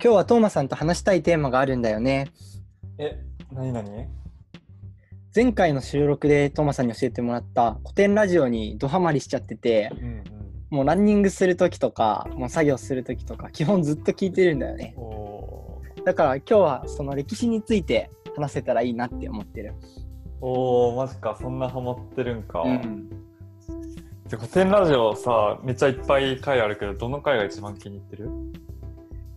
今日はトーマさんと話したいテーマがあるんだよね。え、なになに前回の収録でトーマさんに教えてもらった古典ラジオにドハマりしちゃってて、うんうん。もうランニングするときとか、もう作業するときとか、基本ずっと聞いてるんだよね。おだから今日はその歴史について話せたらいいなって思ってる。ーおー、マジか、そんなハマってるんか。うん。で古典ラジオさ、めっちゃいっぱい回あるけど、どの回が一番気に入ってる？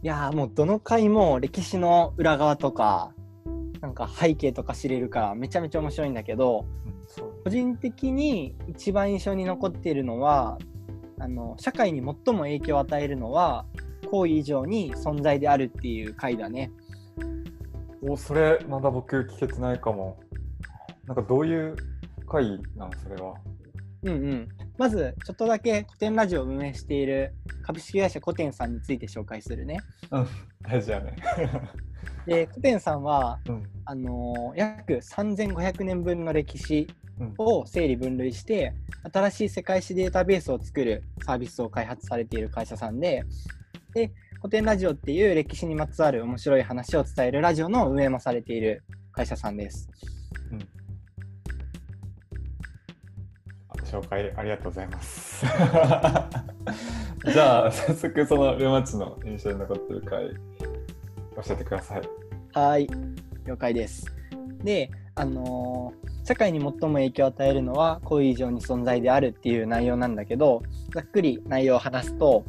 いやーもうどの回も歴史の裏側とか、なんか背景とか知れるからめちゃめちゃ面白いんだけど。個人的に一番印象に残っているのはあの社会に最も影響を与えるのは行為以上に存在であるっていう回だね。おそれ、まだ僕聞けてないかも。なんかどういう回なの、それは？うんうん、まずちょっとだけ古典ラジオを運営している株式会社古典さんについて紹介するね。うん、大事やね。で古典さんはうん。あの約3500年分の歴史うん。を整理分類して新しい世界史データベースを作るサービスを開発されている会社さんでで古典ラジオっていう歴史にまつわる面白い話を伝えるラジオの運営もされている会社さんです。紹介ありがとうございます。じゃあ、早速そのルマッチの印象に残ってる回、教えてください。はい了解です。であのー社会に最も影響を与えるのは行為以上に存在であるっていう内容なんだけどざっくり内容を話すと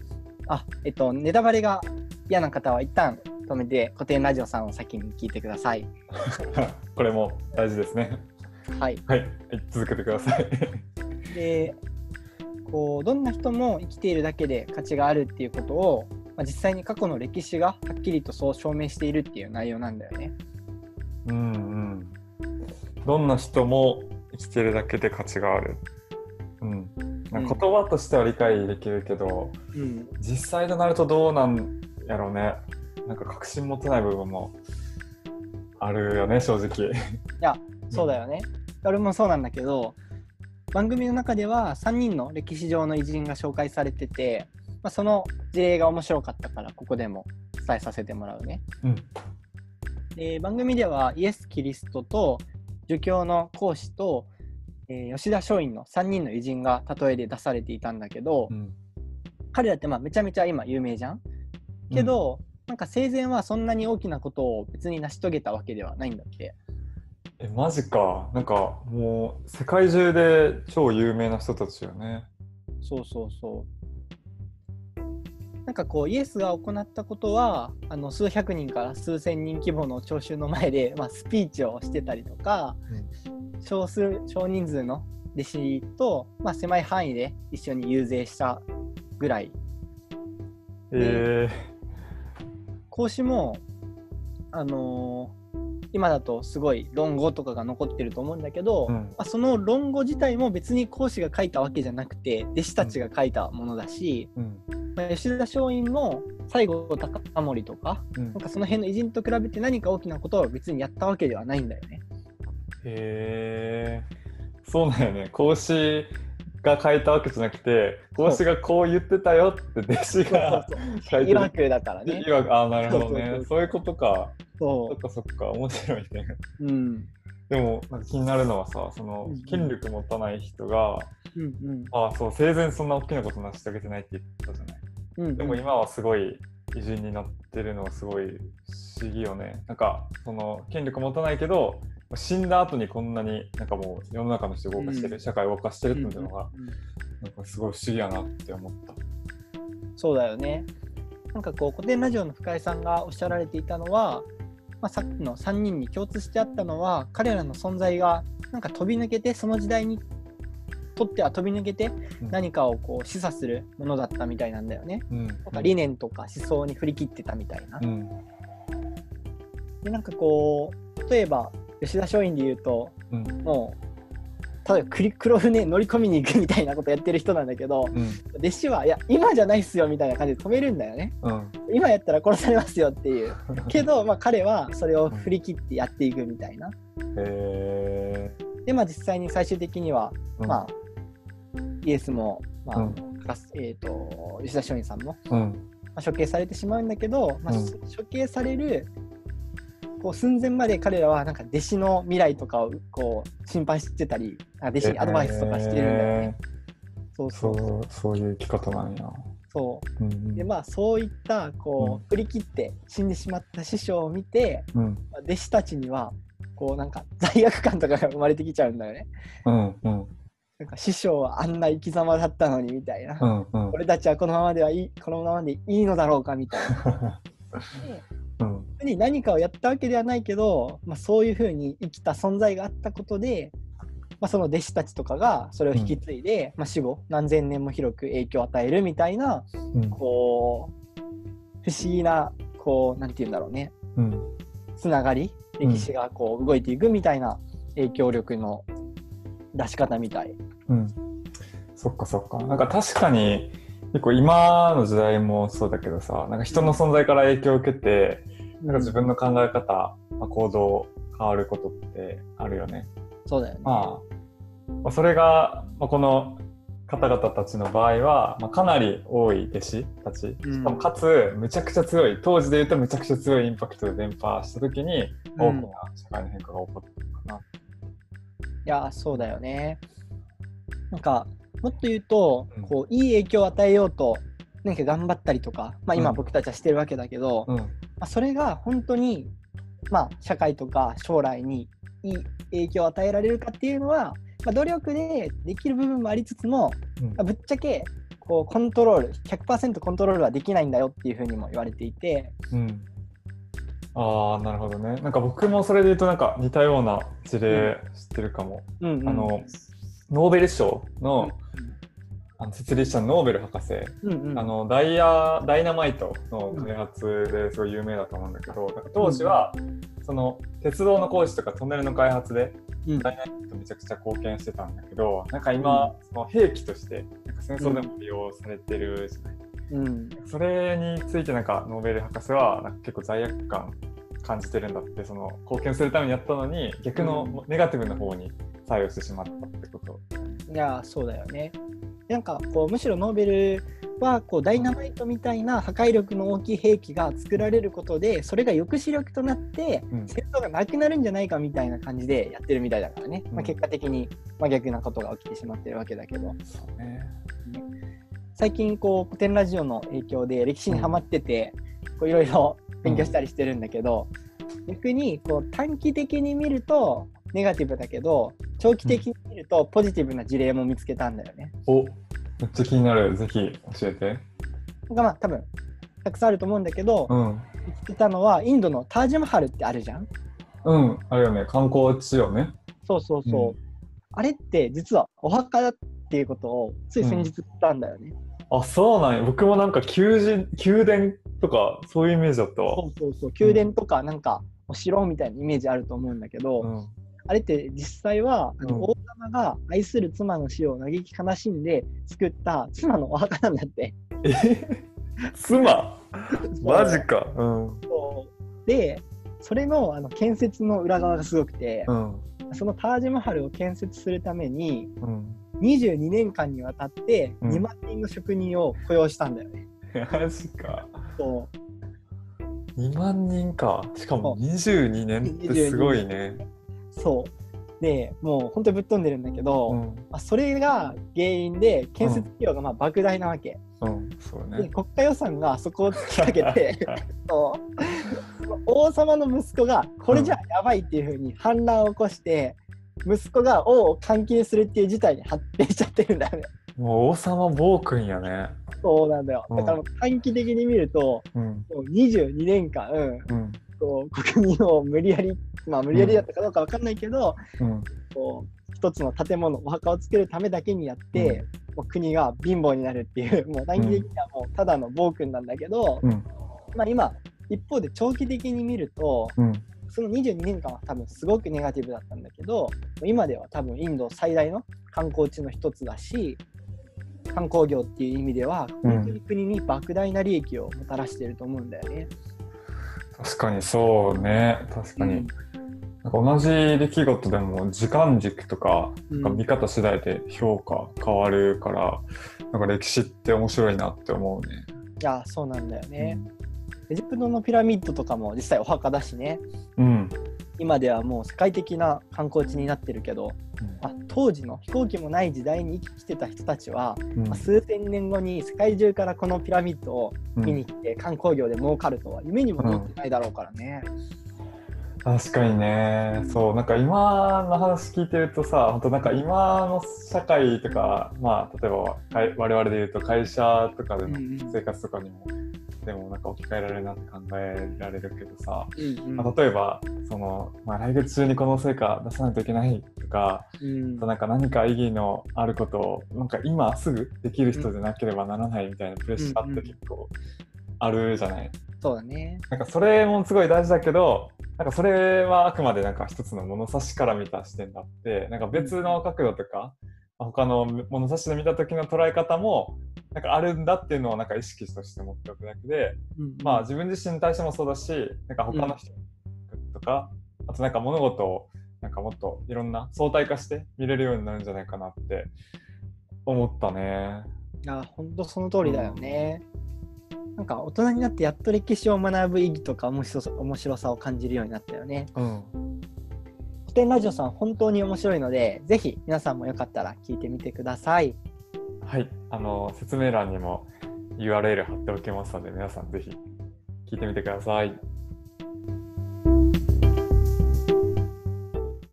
あえっとネタバレが嫌な方は一旦止めて古典ラジオさんを先に聞いてください。これも大事ですね。はいはい、はい続けてください。でこうどんな人も生きているだけで価値があるっていうことを、まあ、実際に過去の歴史がはっきりとそう証明しているっていう内容なんだよね。うんうん。どんな人も生きてるだけで価値がある。うん。言葉としては理解できるけど、うん、実際となるとどうなんやろうね。なんか確信持てない部分もあるよね、正直。いやそうだよね。俺もそうなんだけど番組の中では3人の歴史上の偉人が紹介されてて、まあ、その事例が面白かったからここでも伝えさせてもらうね。うん。で番組ではイエス・キリストと儒教の孔子と、えー吉田松陰の3人の偉人が例えで出されていたんだけど、うん。彼らってまあめちゃめちゃ今有名じゃん？けど、なんか生前はそんなに大きなことを別に成し遂げたわけではないんだって。え、マジか。なんかもう世界中で超有名な人たちよね。そうそうそう。なんかこうイエスが行ったことはあの数百人から数千人規模の聴衆の前で、まあ、スピーチをしてたりとか少数少人数の弟子と、まあ、狭い範囲で一緒に遊説したぐらいえ孔子も、あのー今だとすごい論語とかが残ってると思うんだけど、うんまあ、その論語自体も別に孔子が書いたわけじゃなくて弟子たちが書いたものだし、ー、うん。まあ吉田松陰も西郷隆盛とかうんなんかその辺の偉人と比べて何か大きなことを別にやったわけではないんだよね。へえそうなんよね孔子が書いたわけじゃなくて孔子がこう言ってたよって弟子が書いてる。いわくだからね。いわくあなるほどね。そういうことか。そそっかそっか。面白いね。う。うん。でもなんか気になるのはさその権力持たない人が、うんうん。あそう生前そんな大きなこと成し遂げてないって言ったじゃない。うんうん、でも今はすごい偉人になってるのはすごい不思議よね。なんかその権力持たないけど死んだ後にこんなになんかもう世の中の人を動かしてる、うん社会を動かしてるっていうのがなんかすごい不思議やなって思った。そうだよね。なんかこう古典ラジオの深井さんがおっしゃられていたのは、まあ、さっきの3人に共通してあったのは彼らの存在がなんか飛び抜けてその時代にとっては飛び抜けてうん何かをこう示唆するものだったみたいなんだよね。うんなんか理念とか思想に振り切ってたみたいなう。んでなんかこう例えば吉田松陰で言うとうん。もう例えば黒黒船乗り込みに行くみたいなことやってる人なんだけどうん。弟子はいや今じゃないっすよみたいな感じで止めるんだよね。うん。今やったら殺されますよっていう。けど、まあ、彼はそれを振り切ってやっていくみたいな。へで、まあ、実際に最終的には、ーまあ、イエスも、まあえー、と吉田松陰さんもうん。あ、処刑されてしまうんだけど、まあうん。処刑されるこう寸前まで彼らはなんか弟子の未来とかをこう心配してたりあ弟子にアドバイスとかしてるんだよね。そうそそうそううそういう生き方なんや。そううんうんでまあそういったこう振り切って死んでしまった師匠を見て、うんまあ弟子たちにはこうなんか罪悪感とかが生まれてきちゃうんだよね。うんうんなんか師匠はあんな生き様だったのにみたいな。うんうん俺たちはこのままではいいこのままでいいのだろうかみたいな。別に何かをやったわけではないけど、まあ、そういうふうに生きた存在があったことで、まあ、その弟子たちとかがそれを引き継いで、まあ、死後何千年も広く影響を与えるみたいなうん。こう不思議なこうなんて言うんだろうね。うん。つながりうん歴史がこう動いていくみたいな影響力の出し方みたい。うん。そっかそっか。なんか確かに結構今の時代もそうだけどさ、なんか人の存在から影響を受けて、なんか自分の考え方、まあ、行動変わることってあるよね。そうだよね。まあ、まあ、それが、まあ、この方々たちの場合は、まあ、かなり多い弟子たち、うんしかもかつむちゃくちゃ強い、当時で言うとむちゃくちゃ強いインパクトで伝播した時に、うん大きな社会の変化が起こったのかな。いやそうだよね。なんかもっと言うと、うんこういい影響を与えようと何か頑張ったりとか、まあ、今うん僕たちはしてるわけだけど、まうん。あ、それが本当に、まあ、社会とか将来にいい影響を与えられるかっていうのは、まあ、努力でできる部分もありつつも、うんまあぶっちゃけこうコントロール100%コントロールはできないんだよっていうふうにも言われていて、うん。ああ、なるほどね。なんか僕もそれで言うとなんか似たような事例知ってるかも。うんうんあの、ノーベル賞の,、あの設立者のノーベル博士、うんうん。あのダイヤダイナマイトの開発ですごい有名だと思うんだけど、当時は、その鉄道の工事とかトンネルの開発でうん。ダイナマイトめちゃくちゃ貢献してたんだけど、なんか今、その兵器としてなんか戦争でも利用されてるじゃない？うん。それについてなんかノーベル博士はなんか結構罪悪感感じてるんだってその貢献するためにやったのに逆のネガティブな方に作用してしまったってこと。いやそうだよね。なんかこうむしろノーベルはこうダイナマイトみたいな破壊力の大きい兵器が作られることでそれが抑止力となってうん。戦争がなくなるんじゃないかみたいな感じでやってるみたいだからね、まあ、うん結果的に真逆なことが起きてしまってるわけだけど。最近こう古典ラジオの影響で歴史にはまっててこういろいろ勉強したりしてるんだけど、逆にこう短期的に見るとネガティブだけど長期的に見るとポジティブな事例も見つけたんだよね。おめっちゃ気になる。ぜひ教えて。がまあ多分たくさんあると思うんだけど、うん。見つけたのはインドのタージマハルってあるじゃんうん。あれよね。観光地よね。そうそうそう、うんあれって実はお墓だっていうことをつい先日言ったんだよね、あ、そうなんや。僕もなんか宮人宮殿とかそういうイメージだったわ。そうそうそう宮殿とかなんかお城みたいなイメージあると思うんだけど、うん。あれって実際はあの、うん王様が愛する妻の死を嘆き悲しんで作った妻のお墓なんだって。え？妻？マジか。うん。でそれのあの建設の裏側がすごくて、うん。そのタージマハルを建設するためにうん。22年間にわたってうん2万人の職人を雇用したんだよね。マジか。そう2万人か。しかもそう22年ってすごいね。そうでもう本当にぶっ飛んでるんだけど、うん。まあ、それが原因で建設費用がまあ莫大なわけ。うん。そうでね。国家予算がそこを突き上げて 王様の息子がこれじゃやばいっていうふうに反乱を起こして息子が王を監禁するっていう事態に発展しちゃってるんだよね。もう王様暴君やね。そうなんだよ。うんだから短期的に見るとうん。もう22年間、うん。こう国民を無理やりまあ無理やりだったかどうかわかんないけど、うん。こう一つの建物お墓を作るためだけにやって、もう国が貧乏になるっていう もう短期的にはもうただの暴君なんだけど、うん。まあ今一方で長期的に見るとうん。その22年間は多分すごくネガティブだったんだけど今では多分インド最大の観光地の一つだし観光業っていう意味ではうん本当に国に莫大な利益をもたらしてると思うんだよね。確かにそうね。確かに。うんなんか同じ出来事でも時間軸とか見方次第で評価変わるから、なんか歴史って面白いなって思うね。いやそうなんだよね、エジプトのピラミッドとかも実際お墓だしね。うん。今ではもう世界的な観光地になってるけど、あ当時の飛行機もない時代に生きてた人たちは、うん。まあ数千年後に世界中からこのピラミッドをうん見に来て観光業で儲かるとは夢にも思ってないだろうからね。確かにね、そう、なんか今の話聞いてるとさ、本当なんか今の社会とか、まあ、例えば我々で言うと会社とかでのうんうん。生活とかにも、でもなんか置き換えられるなって考えられるけどさ、うんうんまあ、例えば、その、まあ、来月中にこの成果出さないといけないとか、うんなんか何か意義のあることを、なんか今すぐできる人でなければならないみたいなプレッシャーって結構あるじゃない？そうだね。なんかそれもすごい大事だけど、なんかそれはあくまでなんか一つの物差しから見た視点だって、なんか別の角度とか、まあ他の物差しで見た時の捉え方もなんかあるんだっていうのをなんか意識として持っておくだけで、うんまあ自分自身に対してもそうだし、なんか他の人とか、あとなんか物事をなんかもっといろんな相対化して見れるようになるんじゃないかなって思ったね。いや本当その通りだよね。なんか大人になってやっと歴史を学ぶ意義とか面白さ面白さを感じるようになったよね。うん。古典ラジオさん本当に面白いので、ぜひ皆さんもよかったら聞いてみてください。はい、あの説明欄にも URL 貼っておきますので、皆さん是非聞いてみてください。